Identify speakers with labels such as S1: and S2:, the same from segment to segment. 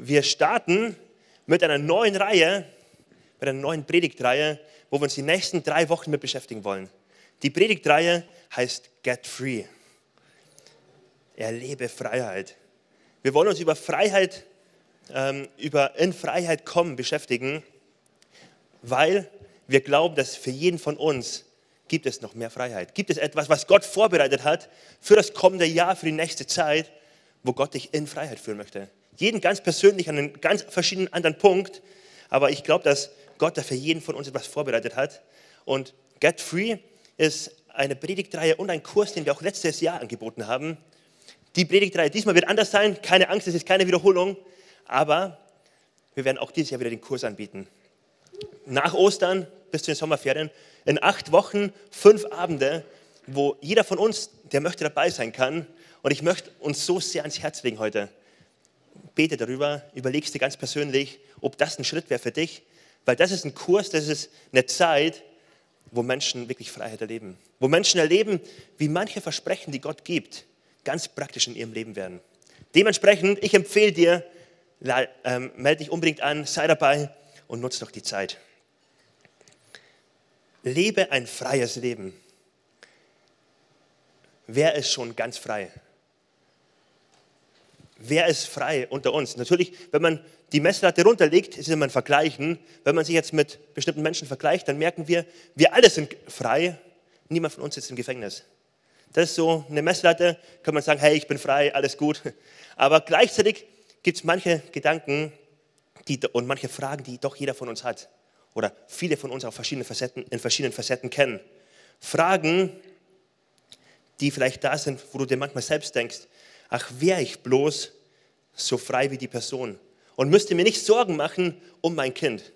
S1: Wir starten mit einer neuen Reihe, mit einer neuen Predigtreihe, wo wir uns die nächsten drei Wochen mit beschäftigen wollen. Die Predigtreihe heißt Get Free. Erlebe Freiheit. Wir wollen uns über Freiheit, ähm, über in Freiheit kommen beschäftigen, weil wir glauben, dass für jeden von uns gibt es noch mehr Freiheit. Gibt es etwas, was Gott vorbereitet hat für das kommende Jahr, für die nächste Zeit, wo Gott dich in Freiheit führen möchte. Jeden ganz persönlich an einem ganz verschiedenen anderen Punkt, aber ich glaube, dass Gott da für jeden von uns etwas vorbereitet hat. Und Get Free ist eine Predigtreihe und ein Kurs, den wir auch letztes Jahr angeboten haben. Die Predigtreihe diesmal wird anders sein, keine Angst, es ist keine Wiederholung, aber wir werden auch dieses Jahr wieder den Kurs anbieten. Nach Ostern bis zu den Sommerferien, in acht Wochen, fünf Abende, wo jeder von uns, der möchte dabei sein kann. Und ich möchte uns so sehr ans Herz legen heute. Bete darüber, überlegst dir ganz persönlich, ob das ein Schritt wäre für dich, weil das ist ein Kurs, das ist eine Zeit, wo Menschen wirklich Freiheit erleben. Wo Menschen erleben, wie manche Versprechen, die Gott gibt, ganz praktisch in ihrem Leben werden. Dementsprechend, ich empfehle dir, ähm, melde dich unbedingt an, sei dabei und nutze doch die Zeit. Lebe ein freies Leben. Wer ist schon ganz frei? Wer ist frei unter uns? Natürlich, wenn man die Messlatte runterlegt, ist es immer ein Vergleichen. Wenn man sich jetzt mit bestimmten Menschen vergleicht, dann merken wir, wir alle sind frei. Niemand von uns sitzt im Gefängnis. Das ist so eine Messlatte, kann man sagen, hey, ich bin frei, alles gut. Aber gleichzeitig gibt es manche Gedanken die, und manche Fragen, die doch jeder von uns hat oder viele von uns auf verschiedene Facetten, in verschiedenen Facetten kennen. Fragen, die vielleicht da sind, wo du dir manchmal selbst denkst, ach, wäre ich bloß so frei wie die Person und müsste mir nicht Sorgen machen um mein Kind.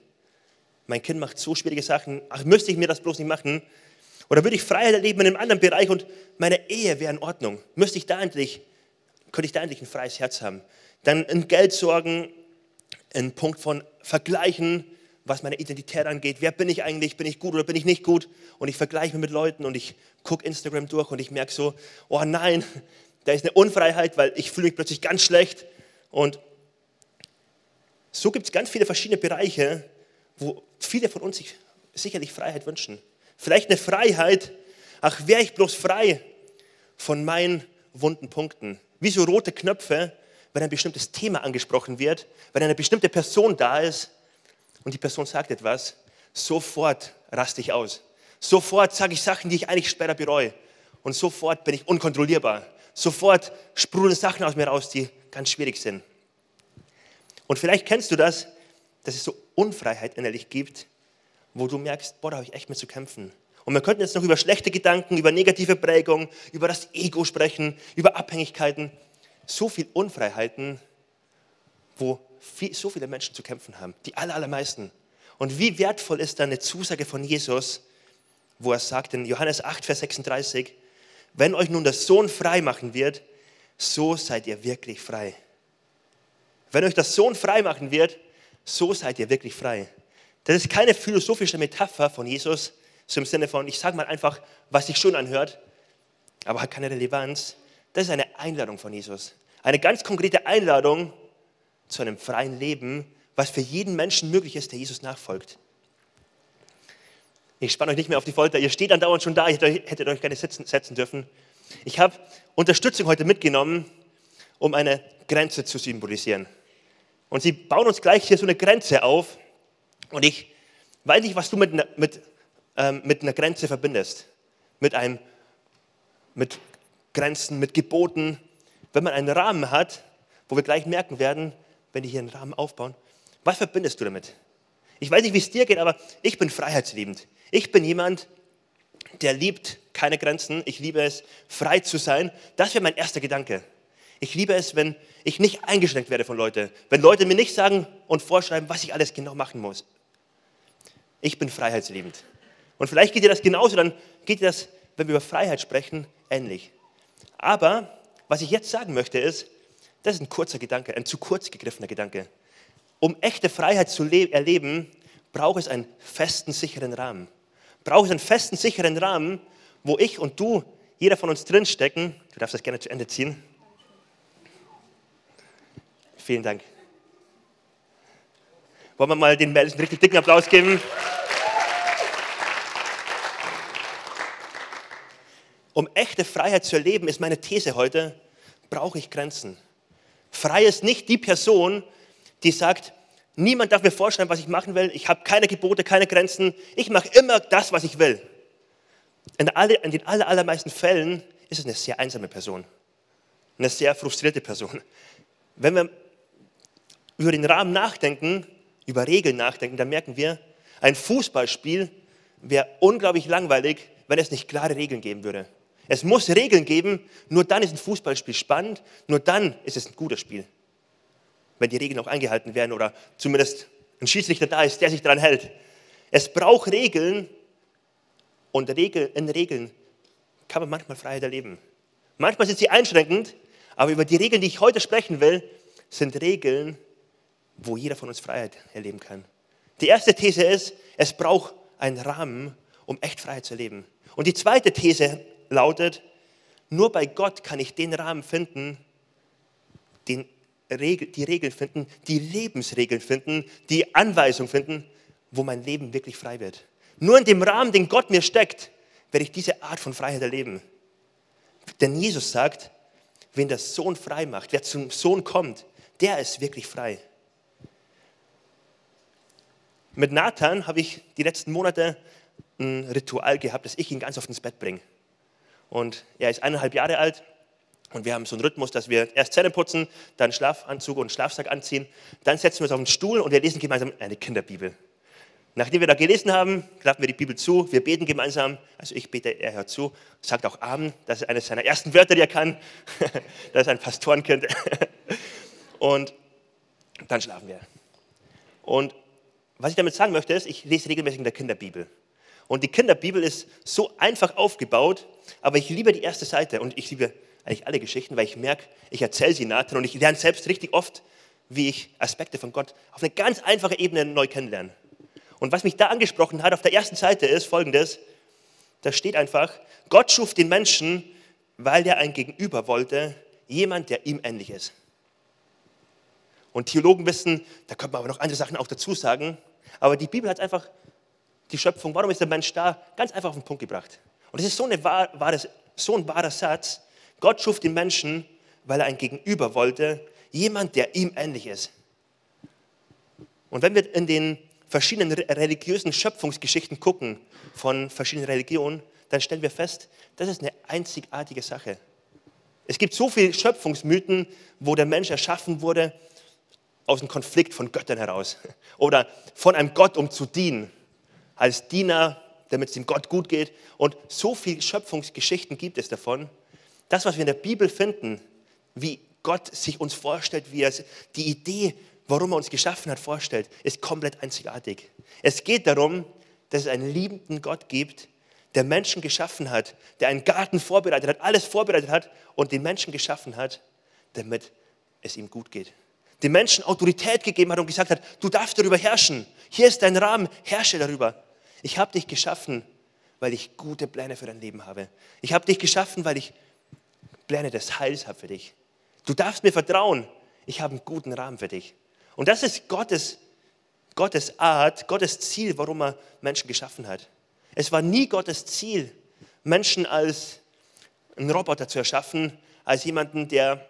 S1: Mein Kind macht so schwierige Sachen, ach, müsste ich mir das bloß nicht machen? Oder würde ich Freiheit erleben in einem anderen Bereich und meine Ehe wäre in Ordnung? Müsste ich da endlich, könnte ich da endlich ein freies Herz haben? Dann in Geld sorgen, ein Punkt von Vergleichen, was meine Identität angeht. Wer bin ich eigentlich? Bin ich gut oder bin ich nicht gut? Und ich vergleiche mich mit Leuten und ich gucke Instagram durch und ich merke so, oh nein, da ist eine Unfreiheit, weil ich fühle mich plötzlich ganz schlecht. Und so gibt es ganz viele verschiedene Bereiche, wo viele von uns sich sicherlich Freiheit wünschen. Vielleicht eine Freiheit, ach, wäre ich bloß frei von meinen wunden Punkten. Wie so rote Knöpfe, wenn ein bestimmtes Thema angesprochen wird, wenn eine bestimmte Person da ist und die Person sagt etwas, sofort raste ich aus. Sofort sage ich Sachen, die ich eigentlich später bereue. Und sofort bin ich unkontrollierbar. Sofort sprudeln Sachen aus mir raus, die ganz schwierig sind. Und vielleicht kennst du das, dass es so Unfreiheit innerlich gibt, wo du merkst, boah, da habe ich echt mit zu kämpfen. Und wir könnten jetzt noch über schlechte Gedanken, über negative Prägung, über das Ego sprechen, über Abhängigkeiten. So viel Unfreiheiten, wo viel, so viele Menschen zu kämpfen haben, die aller, allermeisten. Und wie wertvoll ist da eine Zusage von Jesus, wo er sagt in Johannes 8, Vers 36, wenn euch nun der Sohn frei machen wird, so seid ihr wirklich frei. Wenn euch der Sohn frei machen wird, so seid ihr wirklich frei. Das ist keine philosophische Metapher von Jesus, so im Sinne von, ich sage mal einfach, was sich schön anhört, aber hat keine Relevanz. Das ist eine Einladung von Jesus. Eine ganz konkrete Einladung zu einem freien Leben, was für jeden Menschen möglich ist, der Jesus nachfolgt. Ich spanne euch nicht mehr auf die Folter. Ihr steht andauernd schon da. Ihr hättet euch gerne sitzen, setzen dürfen. Ich habe Unterstützung heute mitgenommen, um eine Grenze zu symbolisieren. Und sie bauen uns gleich hier so eine Grenze auf. Und ich weiß nicht, was du mit, mit, ähm, mit einer Grenze verbindest. Mit, einem, mit Grenzen, mit Geboten. Wenn man einen Rahmen hat, wo wir gleich merken werden, wenn die hier einen Rahmen aufbauen, was verbindest du damit? Ich weiß nicht, wie es dir geht, aber ich bin freiheitsliebend. Ich bin jemand, der liebt keine Grenzen. Ich liebe es, frei zu sein. Das wäre mein erster Gedanke. Ich liebe es, wenn ich nicht eingeschränkt werde von Leuten. Wenn Leute mir nicht sagen und vorschreiben, was ich alles genau machen muss. Ich bin freiheitsliebend. Und vielleicht geht dir das genauso, dann geht dir das, wenn wir über Freiheit sprechen, ähnlich. Aber was ich jetzt sagen möchte ist, das ist ein kurzer Gedanke, ein zu kurz gegriffener Gedanke. Um echte Freiheit zu erleben, braucht es einen festen, sicheren Rahmen. Braucht es einen festen, sicheren Rahmen, wo ich und du, jeder von uns drinstecken. Du darfst das gerne zu Ende ziehen. Vielen Dank. Wollen wir mal den Mädels einen richtig dicken Applaus geben? Um echte Freiheit zu erleben, ist meine These heute, brauche ich Grenzen. Frei ist nicht die Person, die sagt, niemand darf mir vorschreiben, was ich machen will, ich habe keine Gebote, keine Grenzen, ich mache immer das, was ich will. In, alle, in den allermeisten Fällen ist es eine sehr einsame Person, eine sehr frustrierte Person. Wenn wir über den Rahmen nachdenken, über Regeln nachdenken, dann merken wir, ein Fußballspiel wäre unglaublich langweilig, wenn es nicht klare Regeln geben würde. Es muss Regeln geben, nur dann ist ein Fußballspiel spannend, nur dann ist es ein gutes Spiel. Wenn die Regeln auch eingehalten werden oder zumindest ein Schiedsrichter da ist, der sich daran hält. Es braucht Regeln und in Regeln kann man manchmal Freiheit erleben. Manchmal sind sie einschränkend, aber über die Regeln, die ich heute sprechen will, sind Regeln, wo jeder von uns Freiheit erleben kann. Die erste These ist, es braucht einen Rahmen, um echt Freiheit zu erleben. Und die zweite These lautet, nur bei Gott kann ich den Rahmen finden, den Regel, die Regeln finden, die Lebensregeln finden, die Anweisung finden, wo mein Leben wirklich frei wird. Nur in dem Rahmen, den Gott mir steckt, werde ich diese Art von Freiheit erleben. Denn Jesus sagt, wenn der Sohn frei macht, wer zum Sohn kommt, der ist wirklich frei. Mit Nathan habe ich die letzten Monate ein Ritual gehabt, dass ich ihn ganz oft ins Bett bringe. Und er ist eineinhalb Jahre alt und wir haben so einen Rhythmus, dass wir erst Zähne putzen, dann Schlafanzug und Schlafsack anziehen, dann setzen wir uns auf den Stuhl und wir lesen gemeinsam eine Kinderbibel. Nachdem wir da gelesen haben, klappen wir die Bibel zu, wir beten gemeinsam, also ich bete, er hört zu, sagt auch Amen, das ist eines seiner ersten Wörter, die er kann. das ist ein Pastorenkind. und dann schlafen wir. Und was ich damit sagen möchte, ist, ich lese regelmäßig in der Kinderbibel. Und die Kinderbibel ist so einfach aufgebaut, aber ich liebe die erste Seite und ich liebe eigentlich alle Geschichten, weil ich merke, ich erzähle sie Nathan und ich lerne selbst richtig oft, wie ich Aspekte von Gott auf eine ganz einfache Ebene neu kennenlerne. Und was mich da angesprochen hat auf der ersten Seite ist folgendes, da steht einfach, Gott schuf den Menschen, weil er ein Gegenüber wollte, jemand, der ihm ähnlich ist. Und Theologen wissen, da könnte man aber noch andere Sachen auch dazu sagen, aber die Bibel hat einfach die Schöpfung, warum ist der Mensch da, ganz einfach auf den Punkt gebracht. Und es ist so, eine wahre, so ein wahrer Satz. Gott schuf den Menschen, weil er ein Gegenüber wollte, jemand, der ihm ähnlich ist. Und wenn wir in den verschiedenen religiösen Schöpfungsgeschichten gucken von verschiedenen Religionen, dann stellen wir fest, das ist eine einzigartige Sache. Es gibt so viele Schöpfungsmythen, wo der Mensch erschaffen wurde aus einem Konflikt von Göttern heraus oder von einem Gott, um zu dienen, als Diener, damit es dem Gott gut geht. Und so viele Schöpfungsgeschichten gibt es davon. Das, was wir in der Bibel finden, wie Gott sich uns vorstellt, wie er die Idee, warum er uns geschaffen hat, vorstellt, ist komplett einzigartig. Es geht darum, dass es einen liebenden Gott gibt, der Menschen geschaffen hat, der einen Garten vorbereitet hat, alles vorbereitet hat und den Menschen geschaffen hat, damit es ihm gut geht den Menschen Autorität gegeben hat und gesagt hat, du darfst darüber herrschen. Hier ist dein Rahmen, herrsche darüber. Ich habe dich geschaffen, weil ich gute Pläne für dein Leben habe. Ich habe dich geschaffen, weil ich Pläne des Heils habe für dich. Du darfst mir vertrauen. Ich habe einen guten Rahmen für dich. Und das ist Gottes, Gottes Art, Gottes Ziel, warum er Menschen geschaffen hat. Es war nie Gottes Ziel, Menschen als einen Roboter zu erschaffen, als jemanden, der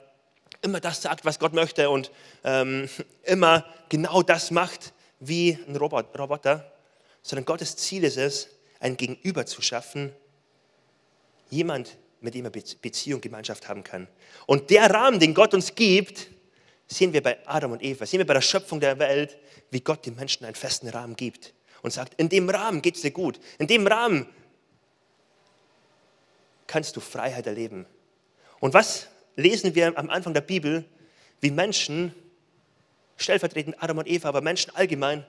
S1: immer das sagt, was Gott möchte und ähm, immer genau das macht wie ein Roboter, sondern Gottes Ziel ist es, ein Gegenüber zu schaffen, jemand, mit dem er Beziehung, Gemeinschaft haben kann. Und der Rahmen, den Gott uns gibt, sehen wir bei Adam und Eva, sehen wir bei der Schöpfung der Welt, wie Gott den Menschen einen festen Rahmen gibt und sagt, in dem Rahmen geht es dir gut, in dem Rahmen kannst du Freiheit erleben. Und was lesen wir am Anfang der Bibel, wie Menschen, stellvertretend Adam und Eva, aber Menschen allgemein,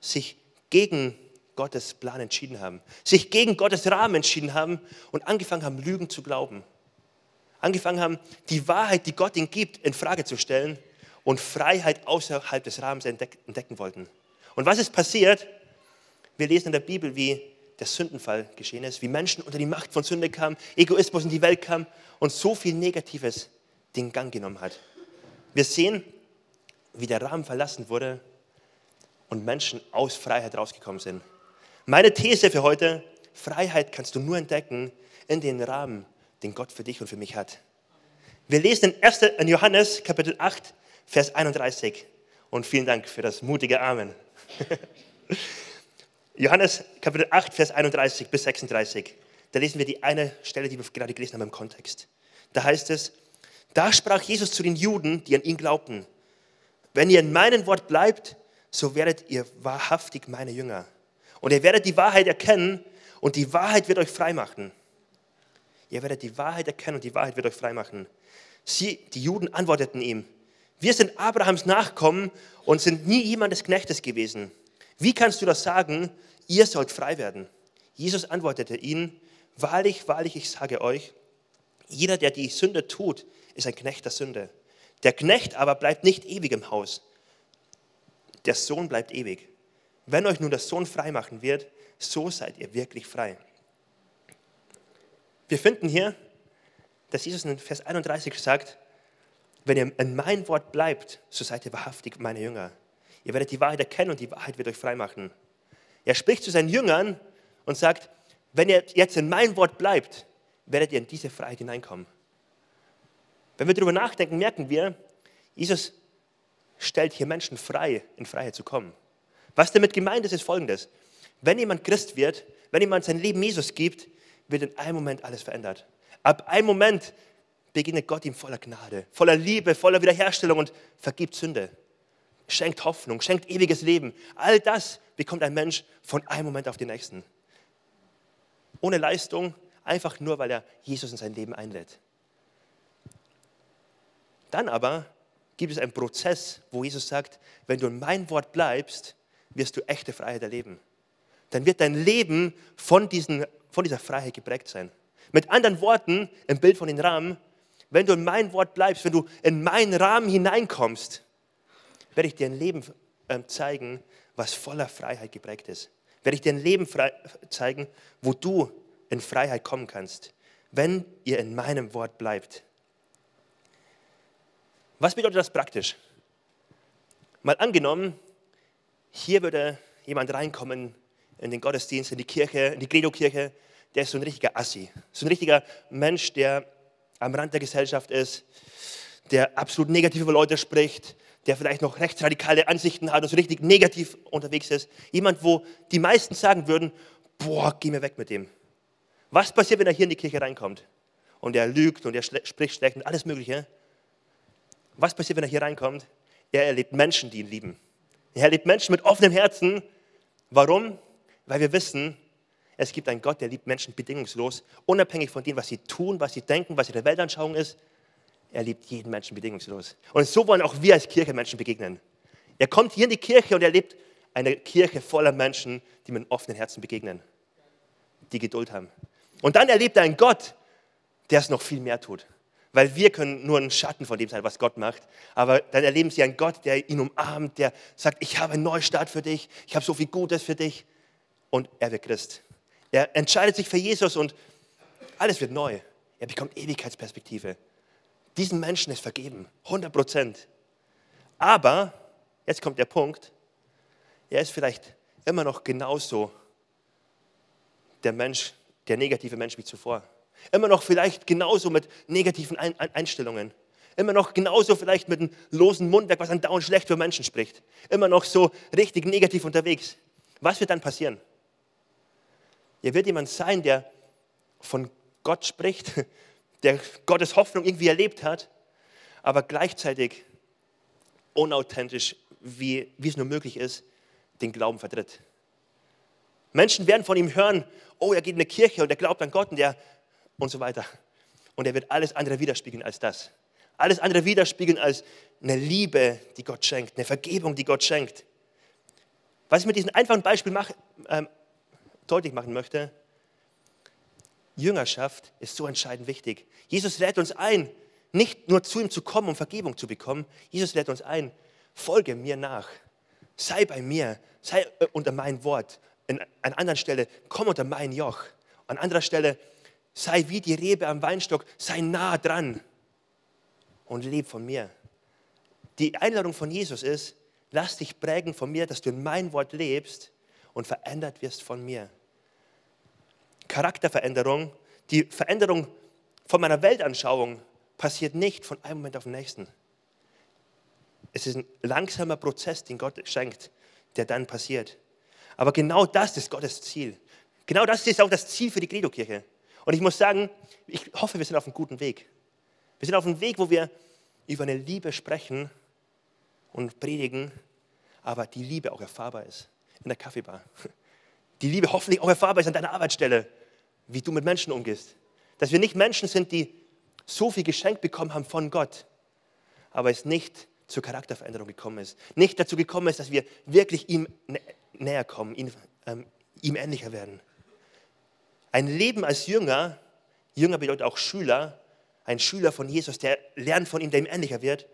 S1: sich gegen Gottes Plan entschieden haben, sich gegen Gottes Rahmen entschieden haben und angefangen haben, Lügen zu glauben. Angefangen haben, die Wahrheit, die Gott ihnen gibt, in Frage zu stellen und Freiheit außerhalb des Rahmens entdecken wollten. Und was ist passiert? Wir lesen in der Bibel, wie der Sündenfall geschehen ist, wie Menschen unter die Macht von Sünde kamen, Egoismus in die Welt kam und so viel Negatives den Gang genommen hat. Wir sehen, wie der Rahmen verlassen wurde und Menschen aus Freiheit rausgekommen sind. Meine These für heute, Freiheit kannst du nur entdecken in den Rahmen, den Gott für dich und für mich hat. Wir lesen in 1. in Johannes Kapitel 8, Vers 31. Und vielen Dank für das mutige Amen. Johannes Kapitel 8, Vers 31 bis 36. Da lesen wir die eine Stelle, die wir gerade gelesen haben im Kontext. Da heißt es, da sprach Jesus zu den Juden, die an ihn glaubten, wenn ihr in meinem Wort bleibt, so werdet ihr wahrhaftig meine Jünger. Und ihr werdet die Wahrheit erkennen und die Wahrheit wird euch frei machen. Ihr werdet die Wahrheit erkennen und die Wahrheit wird euch frei machen. Sie, die Juden, antworteten ihm, wir sind Abrahams Nachkommen und sind nie jemandes Knechtes gewesen. Wie kannst du das sagen? Ihr sollt frei werden. Jesus antwortete ihnen, wahrlich, wahrlich, ich sage euch, jeder, der die Sünde tut, ist ein Knecht der Sünde. Der Knecht aber bleibt nicht ewig im Haus. Der Sohn bleibt ewig. Wenn euch nun der Sohn frei machen wird, so seid ihr wirklich frei. Wir finden hier, dass Jesus in Vers 31 sagt, wenn ihr in mein Wort bleibt, so seid ihr wahrhaftig meine Jünger. Ihr werdet die Wahrheit erkennen und die Wahrheit wird euch frei machen. Er spricht zu seinen Jüngern und sagt, wenn ihr jetzt in mein Wort bleibt, werdet ihr in diese Freiheit hineinkommen. Wenn wir darüber nachdenken, merken wir, Jesus stellt hier Menschen frei, in Freiheit zu kommen. Was damit gemeint ist, ist folgendes. Wenn jemand Christ wird, wenn jemand sein Leben Jesus gibt, wird in einem Moment alles verändert. Ab einem Moment begegnet Gott ihm voller Gnade, voller Liebe, voller Wiederherstellung und vergibt Sünde. Schenkt Hoffnung, schenkt ewiges Leben. All das bekommt ein Mensch von einem Moment auf den nächsten. Ohne Leistung, einfach nur, weil er Jesus in sein Leben einlädt. Dann aber gibt es einen Prozess, wo Jesus sagt, wenn du in mein Wort bleibst, wirst du echte Freiheit erleben. Dann wird dein Leben von, diesen, von dieser Freiheit geprägt sein. Mit anderen Worten, im Bild von den Rahmen, wenn du in mein Wort bleibst, wenn du in meinen Rahmen hineinkommst, werde ich dir ein Leben ähm, zeigen, was voller Freiheit geprägt ist. Werde ich dir ein Leben zeigen, wo du in Freiheit kommen kannst, wenn ihr in meinem Wort bleibt. Was bedeutet das praktisch? Mal angenommen, hier würde jemand reinkommen in den Gottesdienst, in die Kirche, in die Credo-Kirche, der ist so ein richtiger Assi, so ein richtiger Mensch, der am Rand der Gesellschaft ist, der absolut negativ über Leute spricht, der vielleicht noch rechtsradikale Ansichten hat und so richtig negativ unterwegs ist. Jemand, wo die meisten sagen würden, boah, geh mir weg mit dem. Was passiert, wenn er hier in die Kirche reinkommt? Und er lügt und er spricht schlecht und alles Mögliche. Was passiert, wenn er hier reinkommt? Er erlebt Menschen, die ihn lieben. Er erlebt Menschen mit offenem Herzen. Warum? Weil wir wissen, es gibt einen Gott, der liebt Menschen bedingungslos, unabhängig von dem, was sie tun, was sie denken, was ihre Weltanschauung ist. Er liebt jeden Menschen bedingungslos. Und so wollen auch wir als Kirche Menschen begegnen. Er kommt hier in die Kirche und erlebt eine Kirche voller Menschen, die mit offenen Herzen begegnen, die Geduld haben. Und dann erlebt er einen Gott, der es noch viel mehr tut weil wir können nur ein Schatten von dem sein, was Gott macht. Aber dann erleben sie einen Gott, der ihn umarmt, der sagt, ich habe einen Neustart für dich, ich habe so viel Gutes für dich. Und er wird Christ. Er entscheidet sich für Jesus und alles wird neu. Er bekommt Ewigkeitsperspektive. Diesen Menschen ist vergeben, 100 Prozent. Aber, jetzt kommt der Punkt, er ist vielleicht immer noch genauso der Mensch, der negative Mensch wie zuvor. Immer noch vielleicht genauso mit negativen Einstellungen. Immer noch genauso vielleicht mit einem losen Mundwerk, was andauernd schlecht für Menschen spricht. Immer noch so richtig negativ unterwegs. Was wird dann passieren? Er wird jemand sein, der von Gott spricht, der Gottes Hoffnung irgendwie erlebt hat, aber gleichzeitig unauthentisch, wie, wie es nur möglich ist, den Glauben vertritt. Menschen werden von ihm hören, oh, er geht in eine Kirche und er glaubt an Gott und er und so weiter. Und er wird alles andere widerspiegeln als das. Alles andere widerspiegeln als eine Liebe, die Gott schenkt, eine Vergebung, die Gott schenkt. Was ich mit diesem einfachen Beispiel mach, ähm, deutlich machen möchte, Jüngerschaft ist so entscheidend wichtig. Jesus lädt uns ein, nicht nur zu ihm zu kommen, um Vergebung zu bekommen. Jesus lädt uns ein, folge mir nach. Sei bei mir, sei äh, unter mein Wort. An einer anderen Stelle, komm unter mein Joch. An anderer Stelle, sei wie die Rebe am Weinstock, sei nah dran und leb von mir. Die Einladung von Jesus ist, lass dich prägen von mir, dass du in mein Wort lebst und verändert wirst von mir. Charakterveränderung, die Veränderung von meiner Weltanschauung passiert nicht von einem Moment auf den nächsten. Es ist ein langsamer Prozess, den Gott schenkt, der dann passiert. Aber genau das ist Gottes Ziel. Genau das ist auch das Ziel für die Credo-Kirche. Und ich muss sagen, ich hoffe, wir sind auf einem guten Weg. Wir sind auf einem Weg, wo wir über eine Liebe sprechen und predigen, aber die Liebe auch erfahrbar ist in der Kaffeebar. Die Liebe hoffentlich auch erfahrbar ist an deiner Arbeitsstelle, wie du mit Menschen umgehst. Dass wir nicht Menschen sind, die so viel geschenkt bekommen haben von Gott, aber es nicht zur Charakterveränderung gekommen ist. Nicht dazu gekommen ist, dass wir wirklich ihm näher kommen, ihm, ähm, ihm ähnlicher werden. Ein Leben als Jünger, Jünger bedeutet auch Schüler, ein Schüler von Jesus, der lernt von ihm, der ihm ähnlicher wird,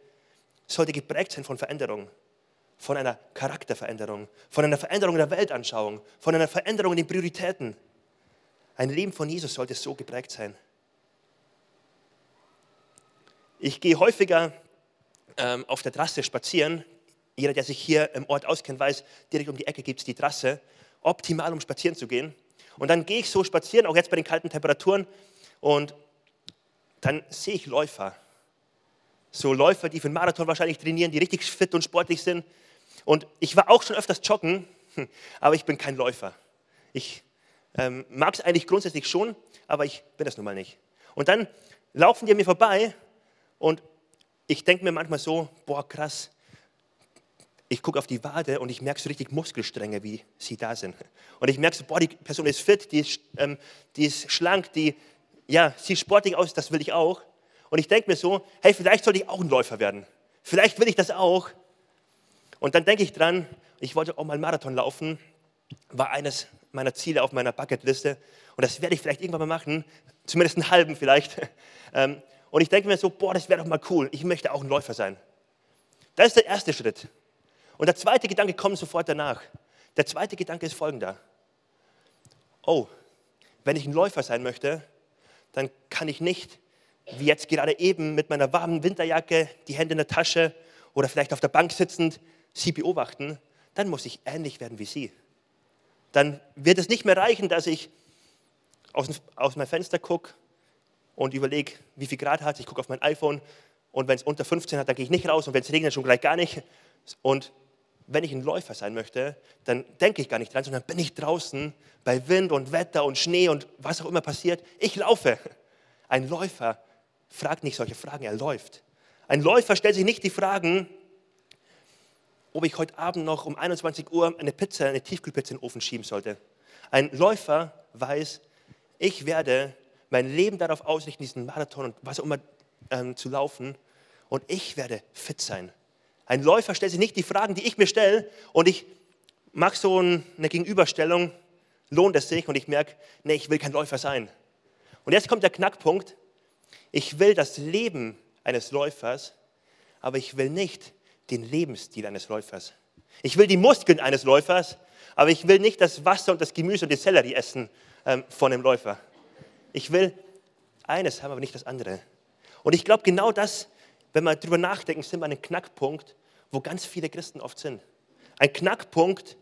S1: sollte geprägt sein von Veränderung, von einer Charakterveränderung, von einer Veränderung der Weltanschauung, von einer Veränderung in den Prioritäten. Ein Leben von Jesus sollte so geprägt sein. Ich gehe häufiger ähm, auf der Trasse spazieren. Jeder, der sich hier im Ort auskennt, weiß, direkt um die Ecke gibt es die Trasse. Optimal, um spazieren zu gehen. Und dann gehe ich so spazieren, auch jetzt bei den kalten Temperaturen. Und dann sehe ich Läufer. So Läufer, die für den Marathon wahrscheinlich trainieren, die richtig fit und sportlich sind. Und ich war auch schon öfters joggen, aber ich bin kein Läufer. Ich ähm, mag es eigentlich grundsätzlich schon, aber ich bin das nun mal nicht. Und dann laufen die an mir vorbei und ich denke mir manchmal so, boah krass, ich gucke auf die Wade und ich merke so richtig Muskelstränge, wie sie da sind. Und ich merke so, boah, die Person ist fit, die ist, ähm, die ist schlank, die ja, sieht sportlich aus, das will ich auch. Und ich denke mir so, hey, vielleicht sollte ich auch ein Läufer werden. Vielleicht will ich das auch. Und dann denke ich dran, ich wollte auch mal einen Marathon laufen, war eines meiner Ziele auf meiner Bucketliste. Und das werde ich vielleicht irgendwann mal machen, zumindest einen halben vielleicht. Ähm, und ich denke mir so, boah, das wäre doch mal cool, ich möchte auch ein Läufer sein. Das ist der erste Schritt. Und der zweite Gedanke kommt sofort danach. Der zweite Gedanke ist folgender. Oh, wenn ich ein Läufer sein möchte, dann kann ich nicht, wie jetzt gerade eben, mit meiner warmen Winterjacke, die Hände in der Tasche oder vielleicht auf der Bank sitzend, sie beobachten. Dann muss ich ähnlich werden wie sie. Dann wird es nicht mehr reichen, dass ich aus, aus meinem Fenster gucke und überlege, wie viel Grad hat. Ich gucke auf mein iPhone und wenn es unter 15 hat, dann gehe ich nicht raus und wenn es regnet, schon gleich gar nicht. Und wenn ich ein Läufer sein möchte, dann denke ich gar nicht dran, sondern bin ich draußen bei Wind und Wetter und Schnee und was auch immer passiert. Ich laufe. Ein Läufer fragt nicht solche Fragen, er läuft. Ein Läufer stellt sich nicht die Fragen, ob ich heute Abend noch um 21 Uhr eine Pizza, eine Tiefkühlpizza in den Ofen schieben sollte. Ein Läufer weiß, ich werde mein Leben darauf ausrichten, diesen Marathon und was auch immer ähm, zu laufen und ich werde fit sein. Ein Läufer stellt sich nicht die Fragen, die ich mir stelle und ich mache so eine Gegenüberstellung, lohnt es sich und ich merke, nee, ich will kein Läufer sein. Und jetzt kommt der Knackpunkt, ich will das Leben eines Läufers, aber ich will nicht den Lebensstil eines Läufers. Ich will die Muskeln eines Läufers, aber ich will nicht das Wasser und das Gemüse und die Sellerie essen ähm, von einem Läufer. Ich will eines haben, aber nicht das andere. Und ich glaube, genau das, wenn wir darüber nachdenken, sind wir an einem Knackpunkt, wo ganz viele Christen oft sind. Ein Knackpunkt,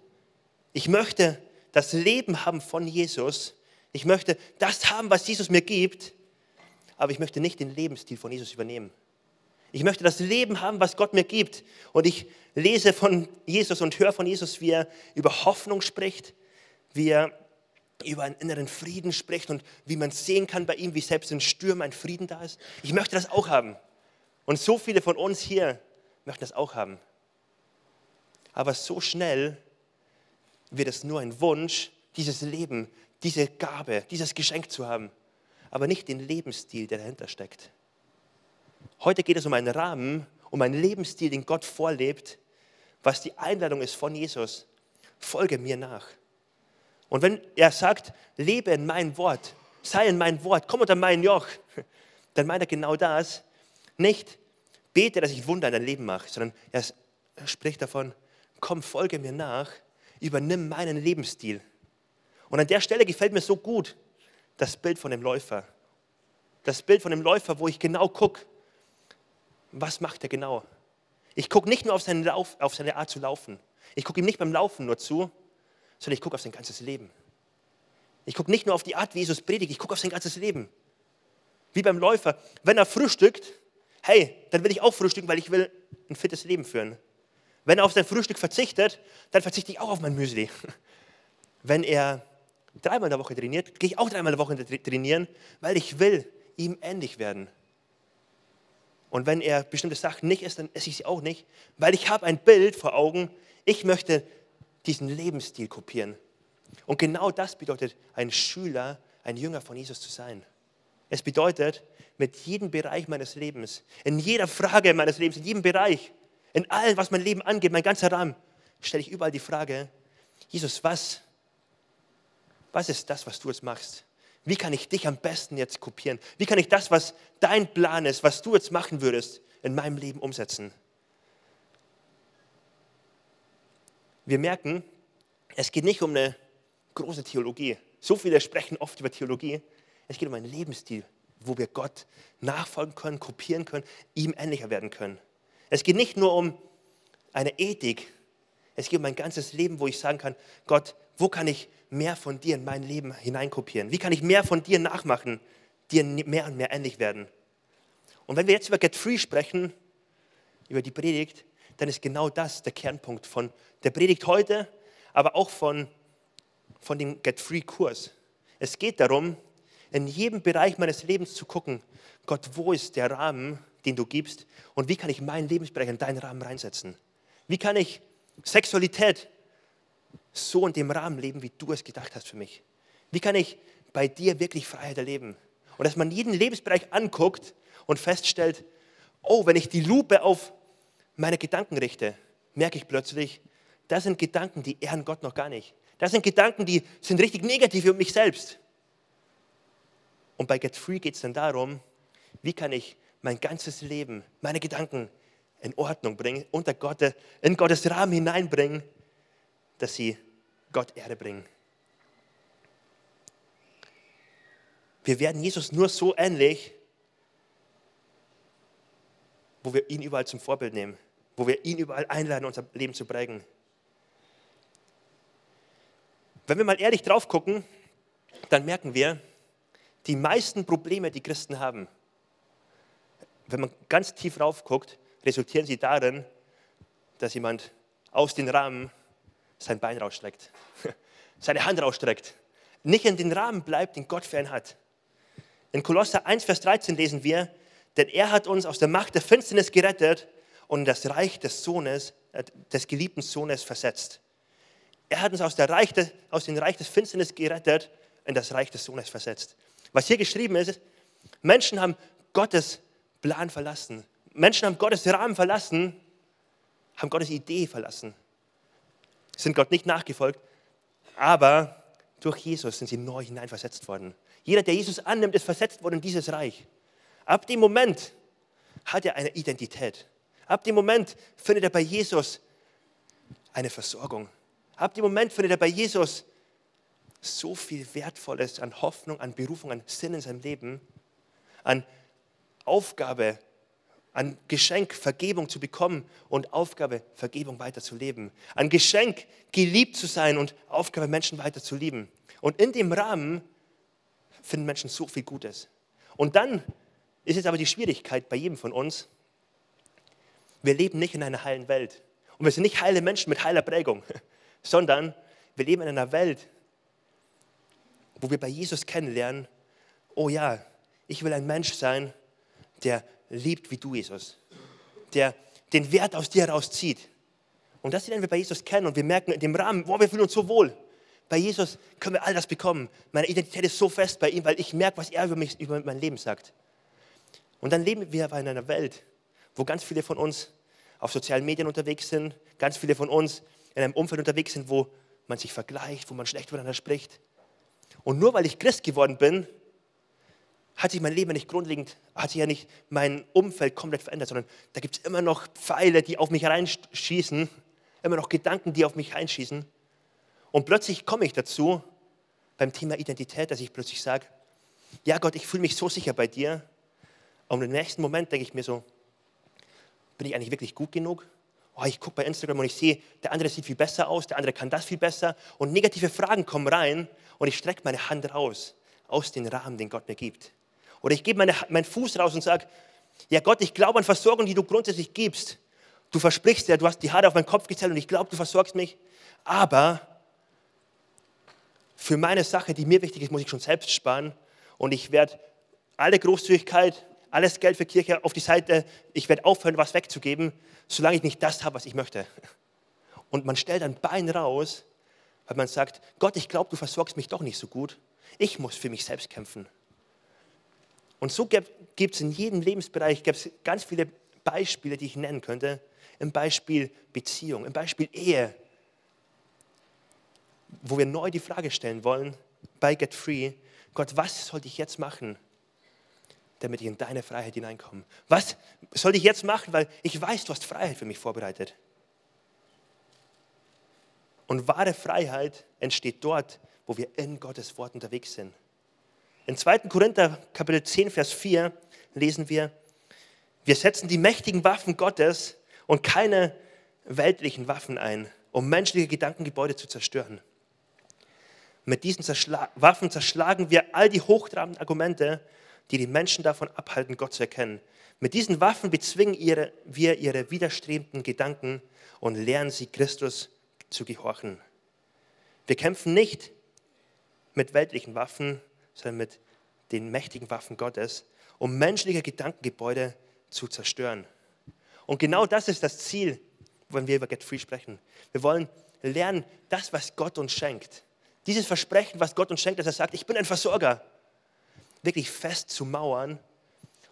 S1: ich möchte das Leben haben von Jesus. Ich möchte das haben, was Jesus mir gibt, aber ich möchte nicht den Lebensstil von Jesus übernehmen. Ich möchte das Leben haben, was Gott mir gibt. Und ich lese von Jesus und höre von Jesus, wie er über Hoffnung spricht, wie er über einen inneren Frieden spricht und wie man sehen kann bei ihm, wie selbst in Stürmen ein Frieden da ist. Ich möchte das auch haben. Und so viele von uns hier möchten das auch haben. Aber so schnell wird es nur ein Wunsch, dieses Leben, diese Gabe, dieses Geschenk zu haben, aber nicht den Lebensstil, der dahinter steckt. Heute geht es um einen Rahmen, um einen Lebensstil, den Gott vorlebt, was die Einladung ist von Jesus. Folge mir nach. Und wenn er sagt, lebe in mein Wort, sei in mein Wort, komm unter mein Joch, dann meint er genau das. Nicht, bete, dass ich Wunder in dein Leben mache, sondern er spricht davon, komm, folge mir nach, übernimm meinen Lebensstil. Und an der Stelle gefällt mir so gut das Bild von dem Läufer. Das Bild von dem Läufer, wo ich genau gucke, was macht er genau? Ich gucke nicht nur auf seine, Lauf, auf seine Art zu laufen. Ich gucke ihm nicht beim Laufen nur zu, sondern ich gucke auf sein ganzes Leben. Ich gucke nicht nur auf die Art, wie Jesus predigt, ich gucke auf sein ganzes Leben. Wie beim Läufer. Wenn er frühstückt, hey, dann will ich auch frühstücken, weil ich will ein fittes Leben führen. Wenn er auf sein Frühstück verzichtet, dann verzichte ich auch auf mein Müsli. Wenn er dreimal in der Woche trainiert, gehe ich auch dreimal in der Woche trainieren, weil ich will ihm ähnlich werden. Und wenn er bestimmte Sachen nicht isst, dann esse ich sie auch nicht, weil ich habe ein Bild vor Augen, ich möchte diesen Lebensstil kopieren. Und genau das bedeutet, ein Schüler, ein Jünger von Jesus zu sein. Es bedeutet, mit jedem Bereich meines Lebens, in jeder Frage meines Lebens, in jedem Bereich, in allem, was mein Leben angeht, mein ganzer Rahmen, stelle ich überall die Frage, Jesus, was, was ist das, was du jetzt machst? Wie kann ich dich am besten jetzt kopieren? Wie kann ich das, was dein Plan ist, was du jetzt machen würdest, in meinem Leben umsetzen? Wir merken, es geht nicht um eine große Theologie. So viele sprechen oft über Theologie. Es geht um einen Lebensstil, wo wir Gott nachfolgen können, kopieren können, ihm ähnlicher werden können. Es geht nicht nur um eine Ethik. Es geht um mein ganzes Leben, wo ich sagen kann, Gott, wo kann ich mehr von dir in mein Leben hineinkopieren? Wie kann ich mehr von dir nachmachen, dir mehr und mehr ähnlich werden? Und wenn wir jetzt über Get Free sprechen, über die Predigt, dann ist genau das der Kernpunkt von der Predigt heute, aber auch von, von dem Get Free Kurs. Es geht darum, in jedem Bereich meines Lebens zu gucken, Gott, wo ist der Rahmen, den du gibst und wie kann ich meinen Lebensbereich in deinen Rahmen reinsetzen? Wie kann ich Sexualität so in dem Rahmen leben, wie du es gedacht hast für mich? Wie kann ich bei dir wirklich Freiheit erleben? Und dass man jeden Lebensbereich anguckt und feststellt, oh, wenn ich die Lupe auf meine Gedanken richte, merke ich plötzlich, das sind Gedanken, die ehren Gott noch gar nicht. Das sind Gedanken, die sind richtig negativ für mich selbst. Und bei Get Free geht es dann darum, wie kann ich mein ganzes Leben, meine Gedanken in Ordnung bringen, unter Gott, in Gottes Rahmen hineinbringen, dass sie Gott Ehre bringen. Wir werden Jesus nur so ähnlich, wo wir ihn überall zum Vorbild nehmen, wo wir ihn überall einladen, unser Leben zu prägen. Wenn wir mal ehrlich drauf gucken, dann merken wir, die meisten Probleme, die Christen haben, wenn man ganz tief rauf guckt, resultieren sie darin, dass jemand aus dem Rahmen sein Bein rausstreckt, seine Hand rausstreckt, nicht in den Rahmen bleibt, den Gott für ihn hat. In Kolosser 1, Vers 13 lesen wir, denn er hat uns aus der Macht der Finsternis gerettet und in das Reich des Sohnes, äh, des geliebten Sohnes versetzt. Er hat uns aus, der Reich de, aus dem Reich des Finsternis gerettet in das Reich des Sohnes versetzt. Was hier geschrieben ist, Menschen haben Gottes Plan verlassen. Menschen haben Gottes Rahmen verlassen, haben Gottes Idee verlassen sind Gott nicht nachgefolgt, aber durch Jesus sind sie neu hineinversetzt worden. Jeder, der Jesus annimmt, ist versetzt worden in dieses Reich. Ab dem Moment hat er eine Identität. Ab dem Moment findet er bei Jesus eine Versorgung. Ab dem Moment findet er bei Jesus so viel Wertvolles an Hoffnung, an Berufung, an Sinn in seinem Leben, an Aufgabe, an Geschenk, Vergebung zu bekommen und Aufgabe, Vergebung weiterzuleben. An Geschenk, geliebt zu sein und Aufgabe, Menschen weiter zu lieben. Und in dem Rahmen finden Menschen so viel Gutes. Und dann ist jetzt aber die Schwierigkeit bei jedem von uns, wir leben nicht in einer heilen Welt. Und wir sind nicht heile Menschen mit heiler Prägung, sondern wir leben in einer Welt, wo wir bei Jesus kennenlernen, oh ja, ich will ein Mensch sein, der liebt wie du, Jesus. Der den Wert aus dir herauszieht. Und das lernen wir bei Jesus kennen und wir merken in dem Rahmen, boah, wir fühlen uns so wohl. Bei Jesus können wir all das bekommen. Meine Identität ist so fest bei ihm, weil ich merke, was er über, mich, über mein Leben sagt. Und dann leben wir aber in einer Welt, wo ganz viele von uns auf sozialen Medien unterwegs sind, ganz viele von uns in einem Umfeld unterwegs sind, wo man sich vergleicht, wo man schlecht miteinander spricht. Und nur weil ich Christ geworden bin, hat sich mein Leben nicht grundlegend, hat sich ja nicht mein Umfeld komplett verändert, sondern da gibt es immer noch Pfeile, die auf mich reinschießen, immer noch Gedanken, die auf mich reinschießen. Und plötzlich komme ich dazu, beim Thema Identität, dass ich plötzlich sage, ja Gott, ich fühle mich so sicher bei dir. Und im nächsten Moment denke ich mir so, bin ich eigentlich wirklich gut genug? Oh, ich gucke bei Instagram und ich sehe, der andere sieht viel besser aus, der andere kann das viel besser. Und negative Fragen kommen rein und ich strecke meine Hand raus aus dem Rahmen, den Gott mir gibt. Oder ich gebe meine, meinen Fuß raus und sage, ja Gott, ich glaube an Versorgung, die du grundsätzlich gibst. Du versprichst ja, du hast die Haare auf meinen Kopf gezählt und ich glaube, du versorgst mich. Aber für meine Sache, die mir wichtig ist, muss ich schon selbst sparen. Und ich werde alle Großzügigkeit, alles Geld für Kirche auf die Seite, ich werde aufhören, was wegzugeben, solange ich nicht das habe, was ich möchte. Und man stellt ein Bein raus, weil man sagt, Gott, ich glaube, du versorgst mich doch nicht so gut. Ich muss für mich selbst kämpfen. Und so gibt es in jedem Lebensbereich ganz viele Beispiele, die ich nennen könnte. Im Beispiel Beziehung, im Beispiel Ehe, wo wir neu die Frage stellen wollen, bei Get Free, Gott, was sollte ich jetzt machen, damit ich in deine Freiheit hineinkomme? Was soll ich jetzt machen, weil ich weiß, du hast Freiheit für mich vorbereitet. Und wahre Freiheit entsteht dort, wo wir in Gottes Wort unterwegs sind. In 2. Korinther Kapitel 10, Vers 4 lesen wir, wir setzen die mächtigen Waffen Gottes und keine weltlichen Waffen ein, um menschliche Gedankengebäude zu zerstören. Mit diesen Zerschla Waffen zerschlagen wir all die hochtrabenden Argumente, die die Menschen davon abhalten, Gott zu erkennen. Mit diesen Waffen bezwingen ihre, wir ihre widerstrebenden Gedanken und lernen sie, Christus zu gehorchen. Wir kämpfen nicht mit weltlichen Waffen, sondern mit den mächtigen Waffen Gottes, um menschliche Gedankengebäude zu zerstören. Und genau das ist das Ziel, wenn wir über Get Free sprechen. Wir wollen lernen, das, was Gott uns schenkt, dieses Versprechen, was Gott uns schenkt, dass er sagt, ich bin ein Versorger, wirklich fest zu mauern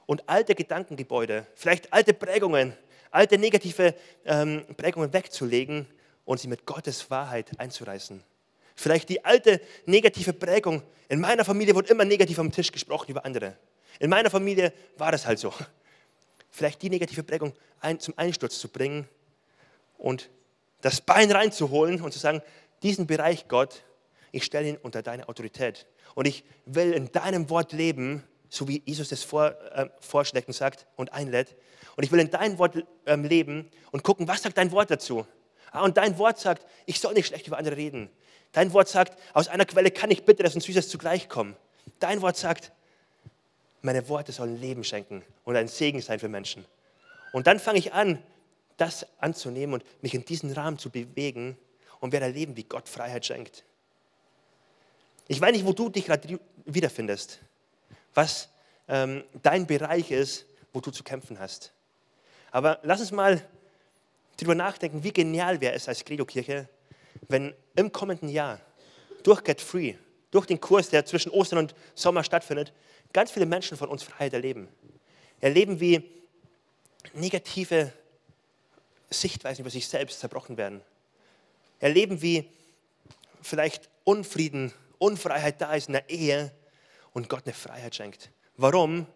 S1: und alte Gedankengebäude, vielleicht alte Prägungen, alte negative ähm, Prägungen wegzulegen und sie mit Gottes Wahrheit einzureißen. Vielleicht die alte negative Prägung. In meiner Familie wurde immer negativ am Tisch gesprochen über andere. In meiner Familie war das halt so. Vielleicht die negative Prägung ein, zum Einsturz zu bringen und das Bein reinzuholen und zu sagen, diesen Bereich Gott, ich stelle ihn unter deine Autorität. Und ich will in deinem Wort leben, so wie Jesus es vor, äh, vorschlägt und sagt und einlädt. Und ich will in deinem Wort ähm, leben und gucken, was sagt dein Wort dazu. Ah, und dein Wort sagt, ich soll nicht schlecht über andere reden. Dein Wort sagt, aus einer Quelle kann ich Bitteres und Süßes zugleich kommen. Dein Wort sagt, meine Worte sollen Leben schenken und ein Segen sein für Menschen. Und dann fange ich an, das anzunehmen und mich in diesen Rahmen zu bewegen und werde erleben, wie Gott Freiheit schenkt. Ich weiß nicht, wo du dich gerade wiederfindest, was ähm, dein Bereich ist, wo du zu kämpfen hast. Aber lass uns mal darüber nachdenken, wie genial wäre es als Credo-Kirche, wenn im kommenden Jahr durch Get Free, durch den Kurs, der zwischen Ostern und Sommer stattfindet, ganz viele Menschen von uns Freiheit erleben. Erleben, wie negative Sichtweisen über sich selbst zerbrochen werden. Erleben, wie vielleicht Unfrieden Unfreiheit da ist in der Ehe und Gott eine Freiheit schenkt. Warum?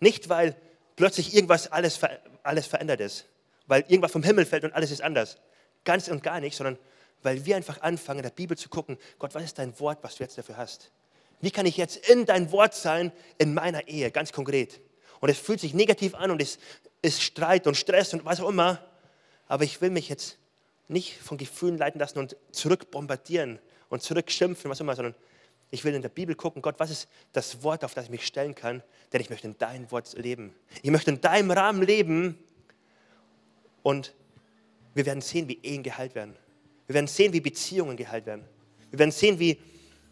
S1: Nicht, weil plötzlich irgendwas alles, alles verändert ist, weil irgendwas vom Himmel fällt und alles ist anders. Ganz und gar nicht, sondern weil wir einfach anfangen, in der Bibel zu gucken, Gott, was ist dein Wort, was du jetzt dafür hast? Wie kann ich jetzt in dein Wort sein, in meiner Ehe, ganz konkret? Und es fühlt sich negativ an und es ist Streit und Stress und was auch immer, aber ich will mich jetzt nicht von Gefühlen leiten lassen und zurückbombardieren und zurückschimpfen, was immer, sondern ich will in der Bibel gucken, Gott, was ist das Wort, auf das ich mich stellen kann, denn ich möchte in dein Wort leben. Ich möchte in deinem Rahmen leben und wir werden sehen, wie Ehen geheilt werden. Wir werden sehen, wie Beziehungen geheilt werden. Wir werden sehen, wie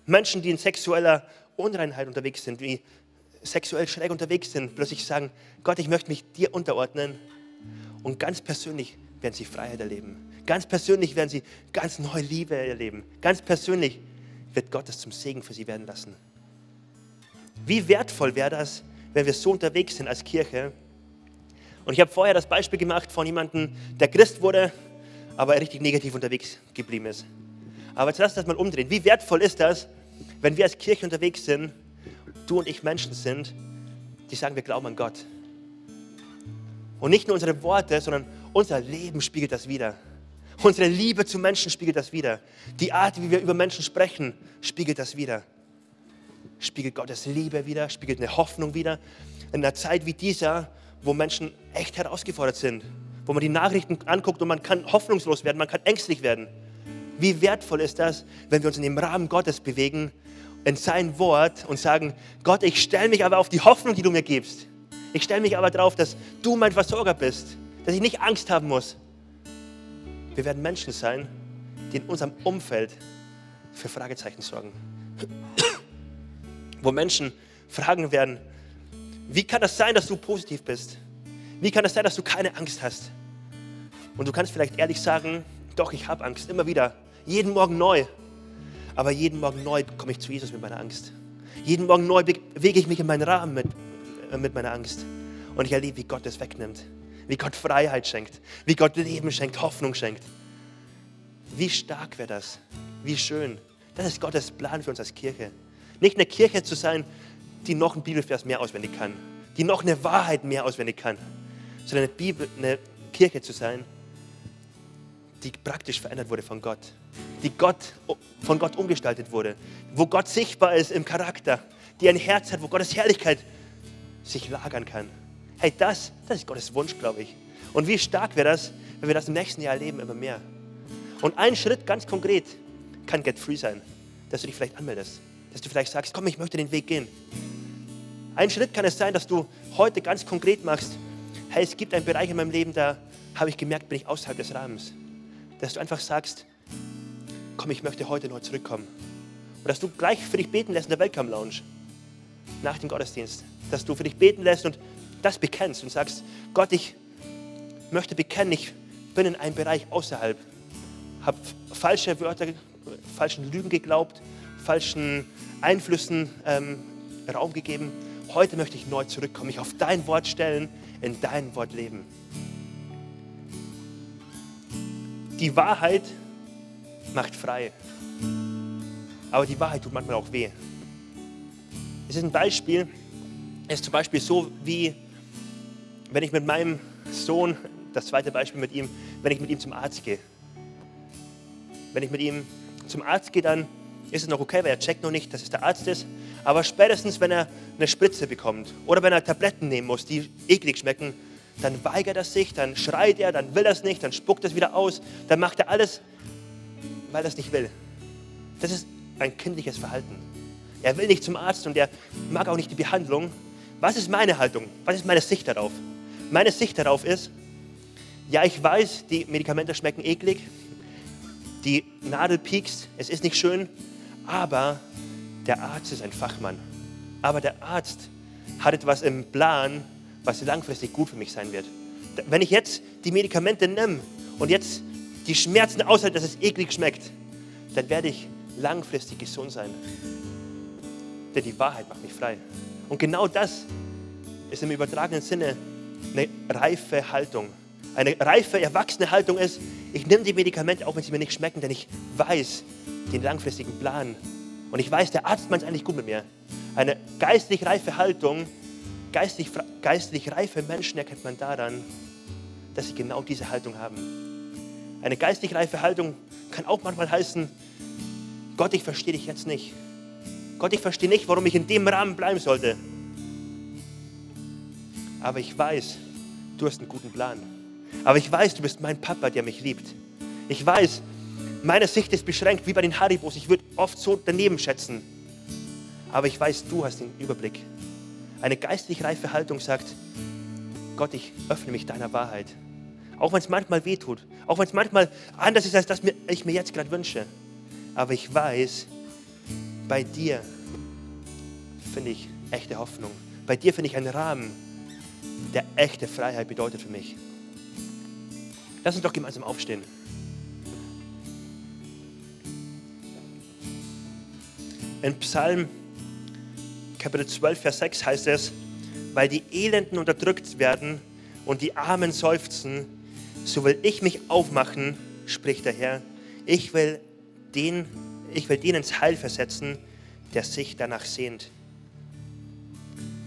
S1: Menschen, die in sexueller Unreinheit unterwegs sind, wie sexuell schräg unterwegs sind, plötzlich sagen, Gott, ich möchte mich dir unterordnen. Und ganz persönlich werden sie Freiheit erleben. Ganz persönlich werden sie ganz neue Liebe erleben. Ganz persönlich wird Gott es zum Segen für sie werden lassen. Wie wertvoll wäre das, wenn wir so unterwegs sind als Kirche? Und ich habe vorher das Beispiel gemacht von jemandem, der Christ wurde, aber richtig negativ unterwegs geblieben ist. Aber jetzt lass das mal umdrehen. Wie wertvoll ist das, wenn wir als Kirche unterwegs sind, du und ich Menschen sind, die sagen, wir glauben an Gott. Und nicht nur unsere Worte, sondern unser Leben spiegelt das wieder. Unsere Liebe zu Menschen spiegelt das wieder. Die Art, wie wir über Menschen sprechen, spiegelt das wieder. Spiegelt Gottes Liebe wieder, spiegelt eine Hoffnung wieder. In einer Zeit wie dieser, wo Menschen echt herausgefordert sind, wo man die Nachrichten anguckt und man kann hoffnungslos werden, man kann ängstlich werden. Wie wertvoll ist das, wenn wir uns in dem Rahmen Gottes bewegen, in sein Wort und sagen, Gott, ich stelle mich aber auf die Hoffnung, die du mir gibst. Ich stelle mich aber darauf, dass du mein Versorger bist, dass ich nicht Angst haben muss. Wir werden Menschen sein, die in unserem Umfeld für Fragezeichen sorgen. Wo Menschen fragen werden, wie kann das sein, dass du positiv bist? Wie kann das sein, dass du keine Angst hast? Und du kannst vielleicht ehrlich sagen, doch, ich habe Angst, immer wieder, jeden Morgen neu. Aber jeden Morgen neu komme ich zu Jesus mit meiner Angst. Jeden Morgen neu bewege ich mich in meinen Rahmen mit, äh, mit meiner Angst. Und ich erlebe, wie Gott es wegnimmt. Wie Gott Freiheit schenkt. Wie Gott Leben schenkt, Hoffnung schenkt. Wie stark wäre das? Wie schön. Das ist Gottes Plan für uns als Kirche. Nicht eine Kirche zu sein, die noch einen Bibelvers mehr auswendig kann. Die noch eine Wahrheit mehr auswendig kann. Sondern eine, Bibel, eine Kirche zu sein, die praktisch verändert wurde von Gott. Die Gott, von Gott umgestaltet wurde. Wo Gott sichtbar ist im Charakter. Die ein Herz hat, wo Gottes Herrlichkeit sich lagern kann. Hey, das, das ist Gottes Wunsch, glaube ich. Und wie stark wäre das, wenn wir das im nächsten Jahr erleben, immer mehr. Und ein Schritt ganz konkret kann Get Free sein, dass du dich vielleicht anmeldest. Dass du vielleicht sagst, komm, ich möchte den Weg gehen. Ein Schritt kann es sein, dass du heute ganz konkret machst, hey, es gibt einen Bereich in meinem Leben, da habe ich gemerkt, bin ich außerhalb des Rahmens. Dass du einfach sagst, komm, ich möchte heute neu zurückkommen. Und dass du gleich für dich beten lässt in der Welcome Lounge nach dem Gottesdienst. Dass du für dich beten lässt und das bekennst und sagst, Gott, ich möchte bekennen, ich bin in einem Bereich außerhalb, habe falsche Wörter, falschen Lügen geglaubt, falschen Einflüssen ähm, Raum gegeben. Heute möchte ich neu zurückkommen, mich auf dein Wort stellen, in dein Wort leben. Die Wahrheit macht frei, aber die Wahrheit tut manchmal auch weh. Es ist ein Beispiel, es ist zum Beispiel so, wie wenn ich mit meinem Sohn, das zweite Beispiel mit ihm, wenn ich mit ihm zum Arzt gehe. Wenn ich mit ihm zum Arzt gehe, dann ist es noch okay, weil er checkt noch nicht, dass es der Arzt ist. Aber spätestens, wenn er eine Spritze bekommt oder wenn er Tabletten nehmen muss, die eklig schmecken, dann weigert er sich, dann schreit er, dann will er es nicht, dann spuckt er es wieder aus, dann macht er alles, weil er es nicht will. Das ist ein kindliches Verhalten. Er will nicht zum Arzt und er mag auch nicht die Behandlung. Was ist meine Haltung? Was ist meine Sicht darauf? Meine Sicht darauf ist, ja, ich weiß, die Medikamente schmecken eklig, die Nadel piekst, es ist nicht schön, aber der Arzt ist ein Fachmann. Aber der Arzt hat etwas im Plan, was langfristig gut für mich sein wird. Wenn ich jetzt die Medikamente nehme und jetzt die Schmerzen aushalte, dass es eklig schmeckt, dann werde ich langfristig gesund sein. Denn die Wahrheit macht mich frei. Und genau das ist im übertragenen Sinne eine reife Haltung. Eine reife, erwachsene Haltung ist, ich nehme die Medikamente, auch wenn sie mir nicht schmecken, denn ich weiß den langfristigen Plan. Und ich weiß, der Arzt meint es eigentlich gut mit mir. Eine geistlich reife Haltung, geistlich, geistlich reife Menschen erkennt man daran, dass sie genau diese Haltung haben. Eine geistlich reife Haltung kann auch manchmal heißen, Gott, ich verstehe dich jetzt nicht. Gott, ich verstehe nicht, warum ich in dem Rahmen bleiben sollte. Aber ich weiß, du hast einen guten Plan. Aber ich weiß, du bist mein Papa, der mich liebt. Ich weiß, meine Sicht ist beschränkt, wie bei den Haribos. Ich würde oft so daneben schätzen. Aber ich weiß, du hast den Überblick. Eine geistlich reife Haltung sagt, Gott, ich öffne mich deiner Wahrheit. Auch wenn es manchmal wehtut. Auch wenn es manchmal anders ist, als das ich mir jetzt gerade wünsche. Aber ich weiß, bei dir finde ich echte Hoffnung. Bei dir finde ich einen Rahmen, der echte Freiheit bedeutet für mich. Lass uns doch gemeinsam aufstehen. In Psalm Kapitel 12, Vers 6 heißt es, weil die Elenden unterdrückt werden und die Armen seufzen, so will ich mich aufmachen, spricht der Herr. Ich will, den, ich will den ins Heil versetzen, der sich danach sehnt.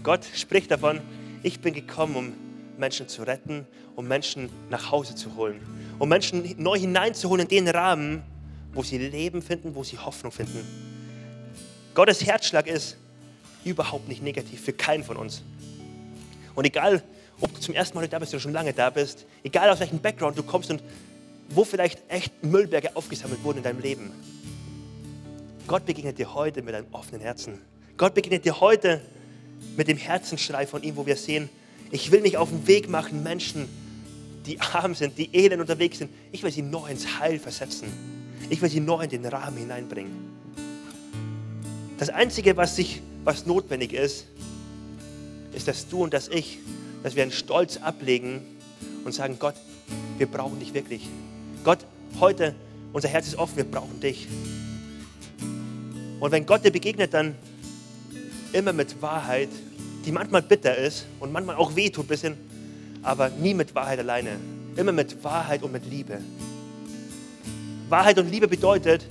S1: Gott spricht davon, ich bin gekommen, um Menschen zu retten, um Menschen nach Hause zu holen, um Menschen neu hineinzuholen in den Rahmen, wo sie Leben finden, wo sie Hoffnung finden. Gottes Herzschlag ist überhaupt nicht negativ für keinen von uns. Und egal, ob du zum ersten Mal da bist oder schon lange da bist, egal aus welchem Background du kommst und wo vielleicht echt Müllberge aufgesammelt wurden in deinem Leben. Gott begegnet dir heute mit einem offenen Herzen. Gott begegnet dir heute mit dem Herzensschrei von ihm, wo wir sehen, ich will mich auf den Weg machen, Menschen, die arm sind, die elend unterwegs sind. Ich will sie neu ins Heil versetzen. Ich will sie neu in den Rahmen hineinbringen. Das Einzige, was, sich, was notwendig ist, ist, dass du und dass ich, dass wir einen Stolz ablegen und sagen, Gott, wir brauchen dich wirklich. Gott, heute, unser Herz ist offen, wir brauchen dich. Und wenn Gott dir begegnet, dann immer mit Wahrheit, die manchmal bitter ist und manchmal auch wehtut ein bisschen, aber nie mit Wahrheit alleine. Immer mit Wahrheit und mit Liebe. Wahrheit und Liebe bedeutet,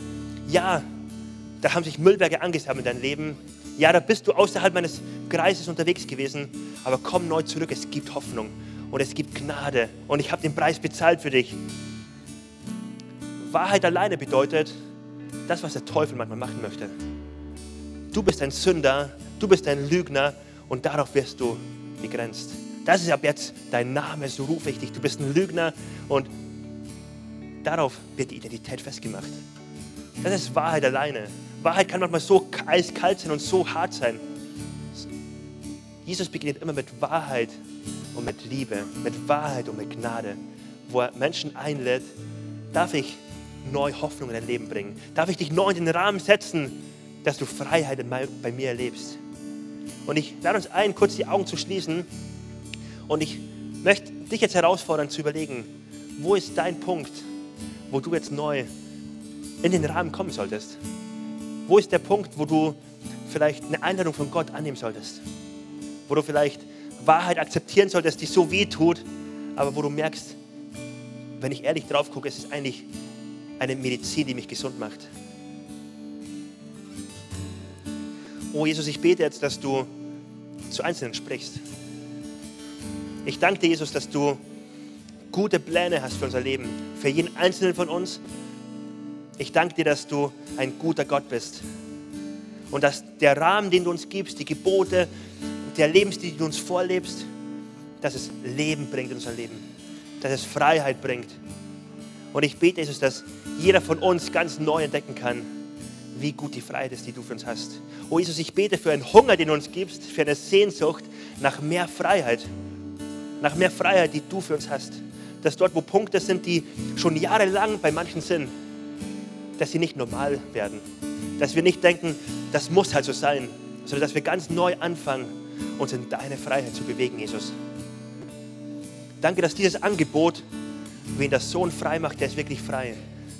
S1: ja, da haben sich Müllberge angesammelt in deinem Leben. Ja, da bist du außerhalb meines Kreises unterwegs gewesen, aber komm neu zurück. Es gibt Hoffnung und es gibt Gnade und ich habe den Preis bezahlt für dich. Wahrheit alleine bedeutet das, was der Teufel manchmal machen möchte. Du bist ein Sünder, du bist ein Lügner und darauf wirst du begrenzt. Das ist ab jetzt dein Name, so rufe ich dich. Du bist ein Lügner und darauf wird die Identität festgemacht. Das ist Wahrheit alleine. Wahrheit kann manchmal so eiskalt sein und so hart sein. Jesus beginnt immer mit Wahrheit und mit Liebe, mit Wahrheit und mit Gnade, wo er Menschen einlädt, darf ich neue Hoffnung in dein Leben bringen? Darf ich dich neu in den Rahmen setzen, dass du Freiheit bei mir erlebst? Und ich lade uns ein, kurz die Augen zu schließen. Und ich möchte dich jetzt herausfordern zu überlegen, wo ist dein Punkt, wo du jetzt neu in den Rahmen kommen solltest? Wo ist der Punkt, wo du vielleicht eine Einladung von Gott annehmen solltest? Wo du vielleicht Wahrheit akzeptieren solltest, die so weh tut, aber wo du merkst, wenn ich ehrlich drauf gucke, es ist eigentlich eine Medizin, die mich gesund macht. Oh Jesus, ich bete jetzt, dass du zu Einzelnen sprichst. Ich danke dir, Jesus, dass du gute Pläne hast für unser Leben, für jeden Einzelnen von uns. Ich danke dir, dass du ein guter Gott bist und dass der Rahmen, den du uns gibst, die Gebote, der Lebensstil, den du uns vorlebst, dass es Leben bringt in unser Leben, dass es Freiheit bringt. Und ich bete, Jesus, dass jeder von uns ganz neu entdecken kann, wie gut die Freiheit ist, die du für uns hast. Oh Jesus, ich bete für einen Hunger, den du uns gibst, für eine Sehnsucht nach mehr Freiheit, nach mehr Freiheit, die du für uns hast. Dass dort, wo Punkte sind, die schon jahrelang bei manchen sind, dass sie nicht normal werden. Dass wir nicht denken, das muss halt so sein, sondern dass wir ganz neu anfangen, uns in deine Freiheit zu bewegen, Jesus. Danke, dass dieses Angebot, wen der Sohn frei macht, der ist wirklich frei.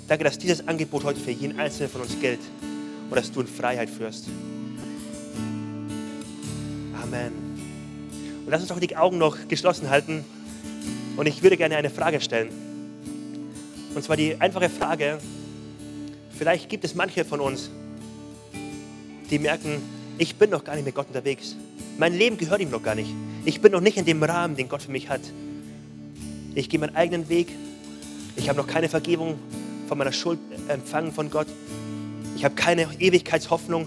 S1: Danke, dass dieses Angebot heute für jeden Einzelnen von uns gilt und dass du in Freiheit führst. Amen. Und lass uns doch die Augen noch geschlossen halten. Und ich würde gerne eine Frage stellen. Und zwar die einfache Frage, vielleicht gibt es manche von uns, die merken, ich bin noch gar nicht mit Gott unterwegs. Mein Leben gehört ihm noch gar nicht. Ich bin noch nicht in dem Rahmen, den Gott für mich hat. Ich gehe meinen eigenen Weg. Ich habe noch keine Vergebung von meiner Schuld empfangen von Gott. Ich habe keine Ewigkeitshoffnung.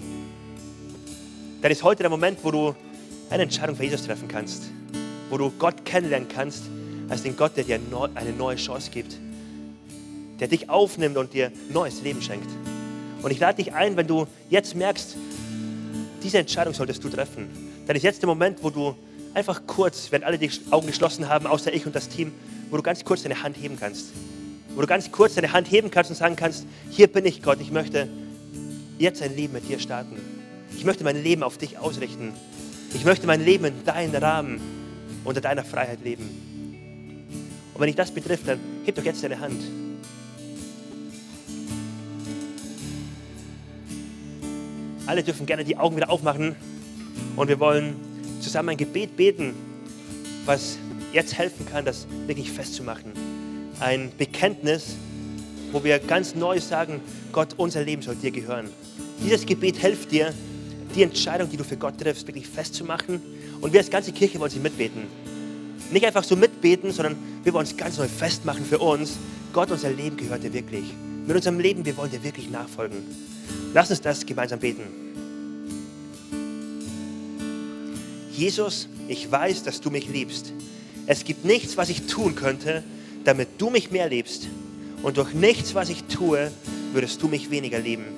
S1: Dann ist heute der Moment, wo du eine Entscheidung für Jesus treffen kannst. Wo du Gott kennenlernen kannst als den Gott, der dir eine neue Chance gibt. Der dich aufnimmt und dir neues Leben schenkt. Und ich lade dich ein, wenn du jetzt merkst, diese Entscheidung solltest du treffen. Dann ist jetzt der Moment, wo du einfach kurz, wenn alle die Augen geschlossen haben, außer ich und das Team, wo du ganz kurz deine Hand heben kannst. Wo du ganz kurz deine Hand heben kannst und sagen kannst, hier bin ich Gott, ich möchte jetzt ein Leben mit dir starten. Ich möchte mein Leben auf dich ausrichten. Ich möchte mein Leben in deinen Rahmen unter deiner Freiheit leben. Und wenn dich das betrifft, dann heb doch jetzt deine Hand. Alle dürfen gerne die Augen wieder aufmachen und wir wollen zusammen ein Gebet beten, was jetzt helfen kann, das wirklich festzumachen. Ein Bekenntnis, wo wir ganz neu sagen, Gott, unser Leben soll dir gehören. Dieses Gebet hilft dir, die Entscheidung, die du für Gott triffst, wirklich festzumachen. Und wir als ganze Kirche wollen sie mitbeten. Nicht einfach so mitbeten, sondern wir wollen es ganz neu festmachen für uns. Gott, unser Leben gehört dir wirklich. Mit unserem Leben, wir wollen dir wirklich nachfolgen. Lass uns das gemeinsam beten. Jesus, ich weiß, dass du mich liebst. Es gibt nichts, was ich tun könnte, damit du mich mehr liebst. Und durch nichts, was ich tue, würdest du mich weniger lieben.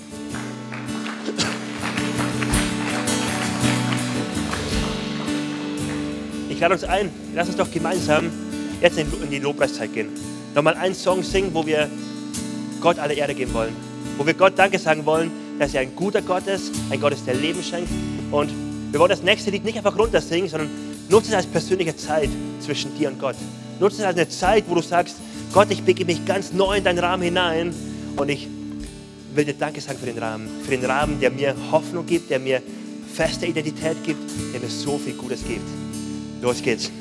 S1: Ich lade uns ein, lass uns doch gemeinsam jetzt in die Lobpreiszeit gehen. Nochmal einen Song singen, wo wir Gott alle Erde geben wollen. Wo wir Gott Danke sagen wollen, dass er ein guter Gott ist, ein Gott ist, der Leben schenkt. Und wir wollen das nächste Lied nicht einfach runtersingen, sondern nutze es als persönliche Zeit zwischen dir und Gott. Nutze es als eine Zeit, wo du sagst, Gott, ich begebe mich ganz neu in deinen Rahmen hinein und ich will dir Danke sagen für den Rahmen. Für den Rahmen, der mir Hoffnung gibt, der mir feste Identität gibt, der mir so viel Gutes gibt. Dos kids.